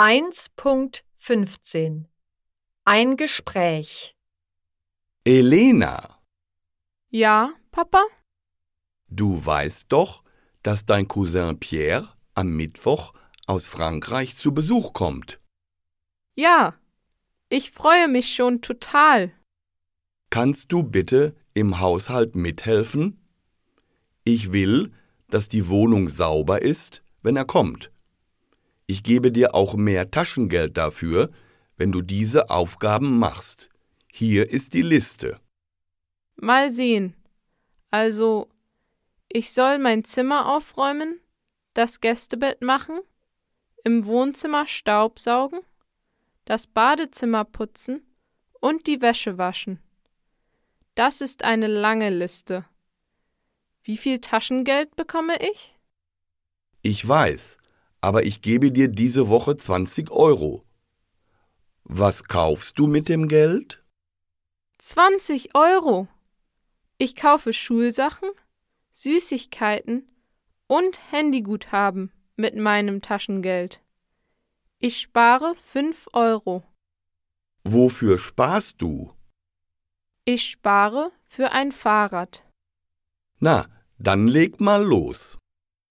1.15 Ein Gespräch Elena, Ja, Papa? du weißt doch, dass dein Cousin Pierre am Mittwoch aus Frankreich zu Besuch kommt. Ja. Ich freue mich schon total. Kannst du bitte im Haushalt mithelfen? Ich will, dass die Wohnung sauber ist, wenn er kommt. Ich gebe dir auch mehr Taschengeld dafür, wenn du diese Aufgaben machst. Hier ist die Liste. Mal sehen. Also, ich soll mein Zimmer aufräumen, das Gästebett machen, im Wohnzimmer Staubsaugen, das Badezimmer putzen und die Wäsche waschen. Das ist eine lange Liste. Wie viel Taschengeld bekomme ich? Ich weiß, aber ich gebe dir diese Woche 20 Euro. Was kaufst du mit dem Geld? 20 Euro. Ich kaufe Schulsachen, Süßigkeiten und Handyguthaben mit meinem Taschengeld. Ich spare 5 Euro. Wofür sparst du? Ich spare für ein Fahrrad. Na, dann leg mal los.